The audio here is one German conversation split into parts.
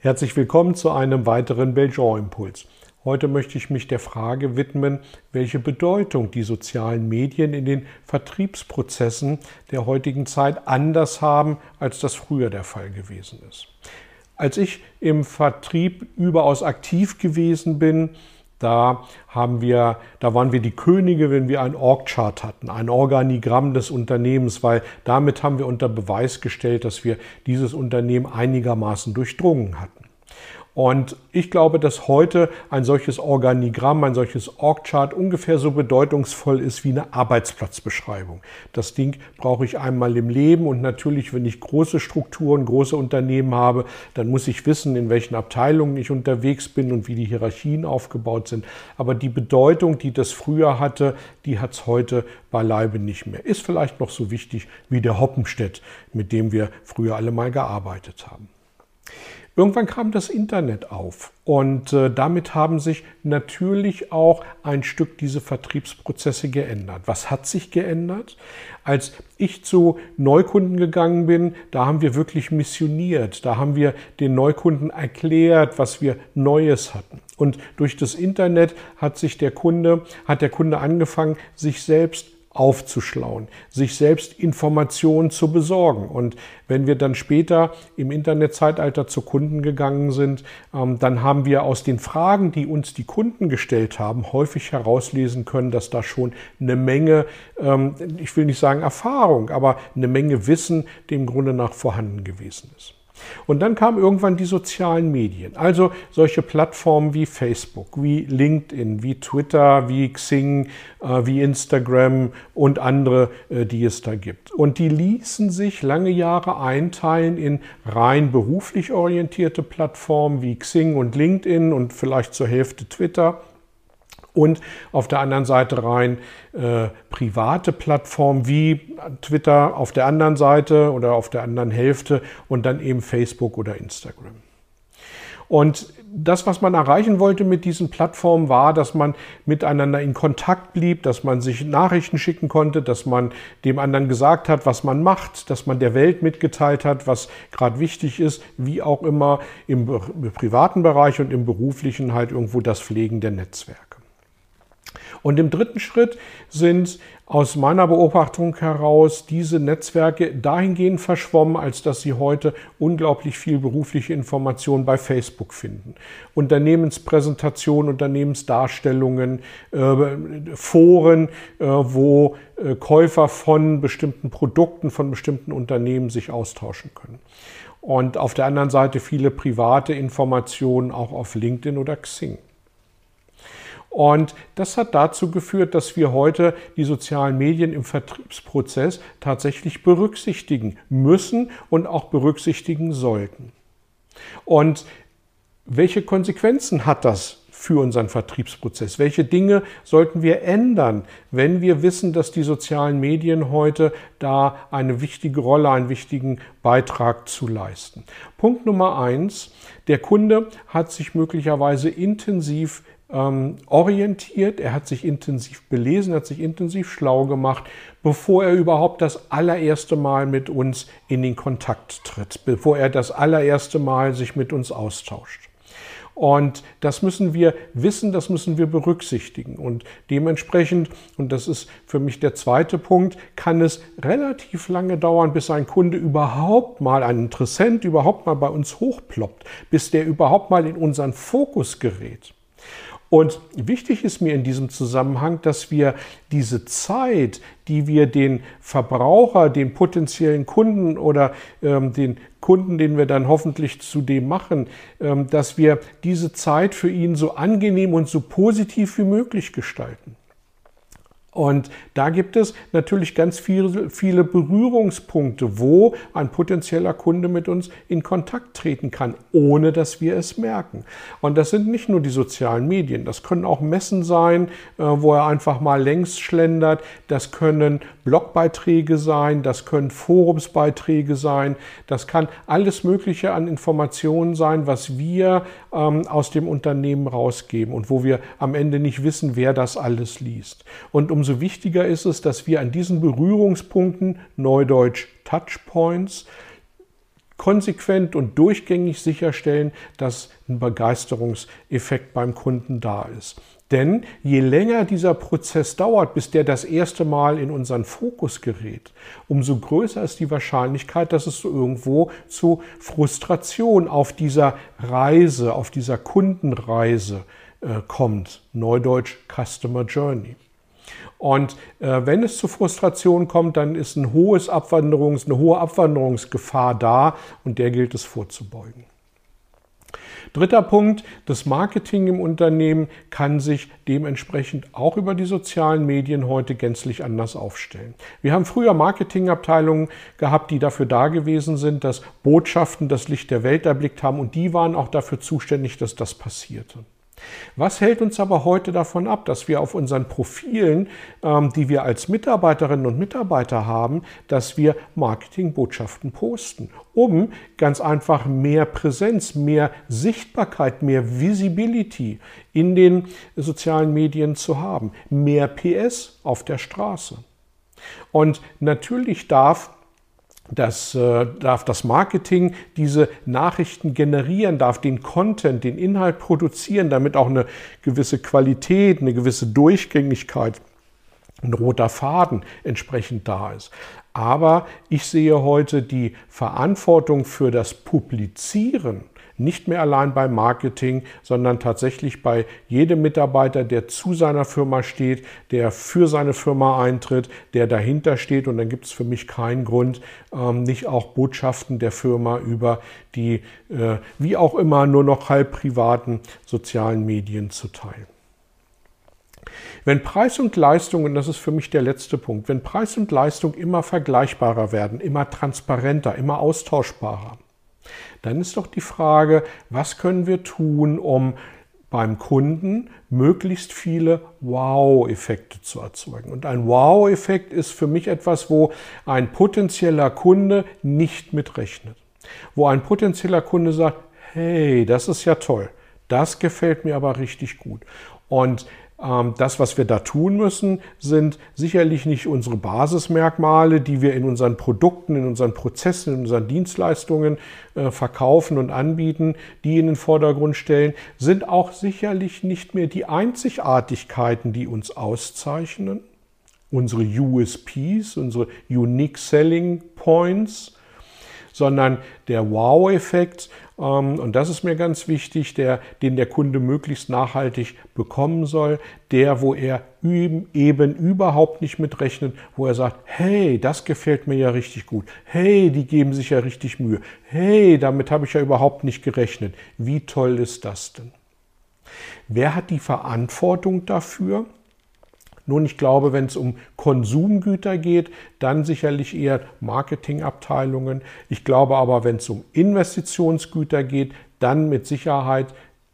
Herzlich willkommen zu einem weiteren Belgian-Impuls. Heute möchte ich mich der Frage widmen, welche Bedeutung die sozialen Medien in den Vertriebsprozessen der heutigen Zeit anders haben, als das früher der Fall gewesen ist. Als ich im Vertrieb überaus aktiv gewesen bin, da haben wir, da waren wir die Könige, wenn wir ein Org-Chart hatten, ein Organigramm des Unternehmens, weil damit haben wir unter Beweis gestellt, dass wir dieses Unternehmen einigermaßen durchdrungen hatten. Und ich glaube, dass heute ein solches Organigramm, ein solches Org-Chart ungefähr so bedeutungsvoll ist wie eine Arbeitsplatzbeschreibung. Das Ding brauche ich einmal im Leben und natürlich, wenn ich große Strukturen, große Unternehmen habe, dann muss ich wissen, in welchen Abteilungen ich unterwegs bin und wie die Hierarchien aufgebaut sind. Aber die Bedeutung, die das früher hatte, die hat es heute beileibe nicht mehr. Ist vielleicht noch so wichtig wie der Hoppenstedt, mit dem wir früher alle mal gearbeitet haben. Irgendwann kam das Internet auf und äh, damit haben sich natürlich auch ein Stück diese Vertriebsprozesse geändert. Was hat sich geändert? Als ich zu Neukunden gegangen bin, da haben wir wirklich missioniert. Da haben wir den Neukunden erklärt, was wir Neues hatten. Und durch das Internet hat sich der Kunde, hat der Kunde angefangen, sich selbst aufzuschlauen, sich selbst Informationen zu besorgen. Und wenn wir dann später im Internetzeitalter zu Kunden gegangen sind, ähm, dann haben wir aus den Fragen, die uns die Kunden gestellt haben, häufig herauslesen können, dass da schon eine Menge, ähm, ich will nicht sagen Erfahrung, aber eine Menge Wissen dem Grunde nach vorhanden gewesen ist. Und dann kamen irgendwann die sozialen Medien, also solche Plattformen wie Facebook, wie LinkedIn, wie Twitter, wie Xing, äh, wie Instagram und andere, äh, die es da gibt. Und die ließen sich lange Jahre einteilen in rein beruflich orientierte Plattformen wie Xing und LinkedIn und vielleicht zur Hälfte Twitter und auf der anderen Seite rein äh, private Plattformen wie Twitter auf der anderen Seite oder auf der anderen Hälfte und dann eben Facebook oder Instagram. Und das, was man erreichen wollte mit diesen Plattformen, war, dass man miteinander in Kontakt blieb, dass man sich Nachrichten schicken konnte, dass man dem anderen gesagt hat, was man macht, dass man der Welt mitgeteilt hat, was gerade wichtig ist, wie auch immer im privaten Bereich und im beruflichen halt irgendwo das Pflegen der Netzwerke. Und im dritten Schritt sind aus meiner Beobachtung heraus diese Netzwerke dahingehend verschwommen, als dass sie heute unglaublich viel berufliche Information bei Facebook finden. Unternehmenspräsentationen, Unternehmensdarstellungen, äh, Foren, äh, wo äh, Käufer von bestimmten Produkten, von bestimmten Unternehmen sich austauschen können. Und auf der anderen Seite viele private Informationen auch auf LinkedIn oder Xing. Und das hat dazu geführt, dass wir heute die sozialen Medien im Vertriebsprozess tatsächlich berücksichtigen müssen und auch berücksichtigen sollten. Und welche Konsequenzen hat das für unseren Vertriebsprozess? Welche Dinge sollten wir ändern, wenn wir wissen, dass die sozialen Medien heute da eine wichtige Rolle, einen wichtigen Beitrag zu leisten? Punkt Nummer eins. Der Kunde hat sich möglicherweise intensiv orientiert, er hat sich intensiv belesen, hat sich intensiv schlau gemacht, bevor er überhaupt das allererste Mal mit uns in den Kontakt tritt, bevor er das allererste Mal sich mit uns austauscht. Und das müssen wir wissen, das müssen wir berücksichtigen. Und dementsprechend, und das ist für mich der zweite Punkt, kann es relativ lange dauern, bis ein Kunde überhaupt mal, ein Interessent überhaupt mal bei uns hochploppt, bis der überhaupt mal in unseren Fokus gerät. Und wichtig ist mir in diesem Zusammenhang, dass wir diese Zeit, die wir den Verbraucher, den potenziellen Kunden oder ähm, den Kunden, den wir dann hoffentlich zu dem machen, ähm, dass wir diese Zeit für ihn so angenehm und so positiv wie möglich gestalten. Und da gibt es natürlich ganz viele, viele Berührungspunkte, wo ein potenzieller Kunde mit uns in Kontakt treten kann, ohne dass wir es merken. Und das sind nicht nur die sozialen Medien, das können auch Messen sein, äh, wo er einfach mal längs schlendert, das können Blogbeiträge sein, das können Forumsbeiträge sein, das kann alles Mögliche an Informationen sein, was wir ähm, aus dem Unternehmen rausgeben und wo wir am Ende nicht wissen, wer das alles liest. Und umso umso wichtiger ist es, dass wir an diesen Berührungspunkten, neudeutsch Touchpoints, konsequent und durchgängig sicherstellen, dass ein Begeisterungseffekt beim Kunden da ist. Denn je länger dieser Prozess dauert, bis der das erste Mal in unseren Fokus gerät, umso größer ist die Wahrscheinlichkeit, dass es irgendwo zu Frustration auf dieser Reise, auf dieser Kundenreise äh, kommt. Neudeutsch Customer Journey. Und äh, wenn es zu Frustration kommt, dann ist ein hohes Abwanderungs-, eine hohe Abwanderungsgefahr da und der gilt es vorzubeugen. Dritter Punkt, das Marketing im Unternehmen kann sich dementsprechend auch über die sozialen Medien heute gänzlich anders aufstellen. Wir haben früher Marketingabteilungen gehabt, die dafür da gewesen sind, dass Botschaften das Licht der Welt erblickt haben und die waren auch dafür zuständig, dass das passierte. Was hält uns aber heute davon ab, dass wir auf unseren Profilen, ähm, die wir als Mitarbeiterinnen und Mitarbeiter haben, dass wir Marketingbotschaften posten, um ganz einfach mehr Präsenz, mehr Sichtbarkeit, mehr Visibility in den sozialen Medien zu haben, mehr PS auf der Straße. Und natürlich darf das äh, darf das Marketing diese Nachrichten generieren, darf den Content, den Inhalt produzieren, damit auch eine gewisse Qualität, eine gewisse Durchgängigkeit, ein roter Faden entsprechend da ist. Aber ich sehe heute die Verantwortung für das Publizieren nicht mehr allein beim Marketing, sondern tatsächlich bei jedem Mitarbeiter, der zu seiner Firma steht, der für seine Firma eintritt, der dahinter steht. Und dann gibt es für mich keinen Grund, ähm, nicht auch Botschaften der Firma über die, äh, wie auch immer, nur noch halb privaten sozialen Medien zu teilen. Wenn Preis und Leistung, und das ist für mich der letzte Punkt, wenn Preis und Leistung immer vergleichbarer werden, immer transparenter, immer austauschbarer, dann ist doch die Frage, was können wir tun, um beim Kunden möglichst viele Wow-Effekte zu erzeugen. Und ein Wow-Effekt ist für mich etwas, wo ein potenzieller Kunde nicht mitrechnet. Wo ein potenzieller Kunde sagt, hey, das ist ja toll, das gefällt mir aber richtig gut. Und das, was wir da tun müssen, sind sicherlich nicht unsere Basismerkmale, die wir in unseren Produkten, in unseren Prozessen, in unseren Dienstleistungen äh, verkaufen und anbieten, die in den Vordergrund stellen, sind auch sicherlich nicht mehr die Einzigartigkeiten, die uns auszeichnen, unsere USPs, unsere Unique Selling Points, sondern der Wow-Effekt, ähm, und das ist mir ganz wichtig, der, den der Kunde möglichst nachhaltig bekommen soll, der, wo er eben überhaupt nicht mitrechnet, wo er sagt, hey, das gefällt mir ja richtig gut, hey, die geben sich ja richtig Mühe, hey, damit habe ich ja überhaupt nicht gerechnet, wie toll ist das denn? Wer hat die Verantwortung dafür? Nun, ich glaube, wenn es um Konsumgüter geht, dann sicherlich eher Marketingabteilungen. Ich glaube aber, wenn es um Investitionsgüter geht, dann mit Sicherheit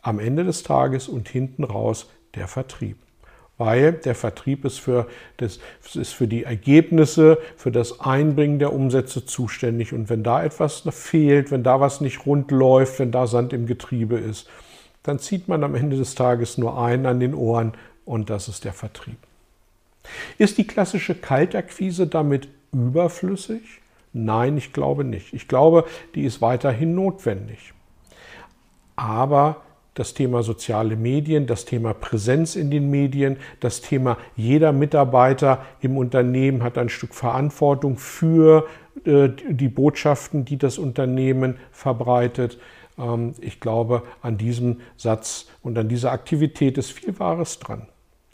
am Ende des Tages und hinten raus der Vertrieb. Weil der Vertrieb ist für, das, ist für die Ergebnisse, für das Einbringen der Umsätze zuständig. Und wenn da etwas fehlt, wenn da was nicht rund läuft, wenn da Sand im Getriebe ist, dann zieht man am Ende des Tages nur einen an den Ohren und das ist der Vertrieb. Ist die klassische Kaltakquise damit überflüssig? Nein, ich glaube nicht. Ich glaube, die ist weiterhin notwendig. Aber das Thema soziale Medien, das Thema Präsenz in den Medien, das Thema jeder Mitarbeiter im Unternehmen hat ein Stück Verantwortung für äh, die Botschaften, die das Unternehmen verbreitet. Ähm, ich glaube, an diesem Satz und an dieser Aktivität ist viel Wahres dran.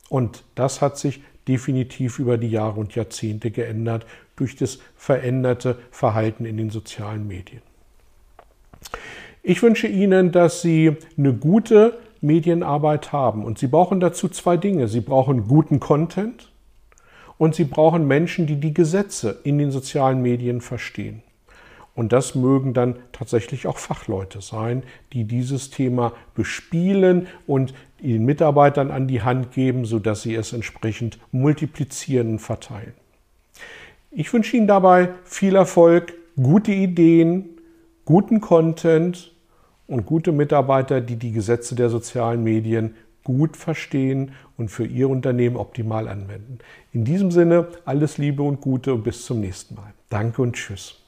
Und das hat sich definitiv über die Jahre und Jahrzehnte geändert durch das veränderte Verhalten in den sozialen Medien. Ich wünsche Ihnen, dass Sie eine gute Medienarbeit haben und Sie brauchen dazu zwei Dinge. Sie brauchen guten Content Und Sie brauchen Menschen, die die Gesetze in den sozialen Medien verstehen. Und das mögen dann tatsächlich auch Fachleute sein, die dieses Thema bespielen und den Mitarbeitern an die Hand geben, sodass sie es entsprechend multiplizieren und verteilen. Ich wünsche Ihnen dabei viel Erfolg, gute Ideen, guten Content und gute Mitarbeiter, die die Gesetze der sozialen Medien gut verstehen und für Ihr Unternehmen optimal anwenden. In diesem Sinne alles Liebe und Gute und bis zum nächsten Mal. Danke und Tschüss.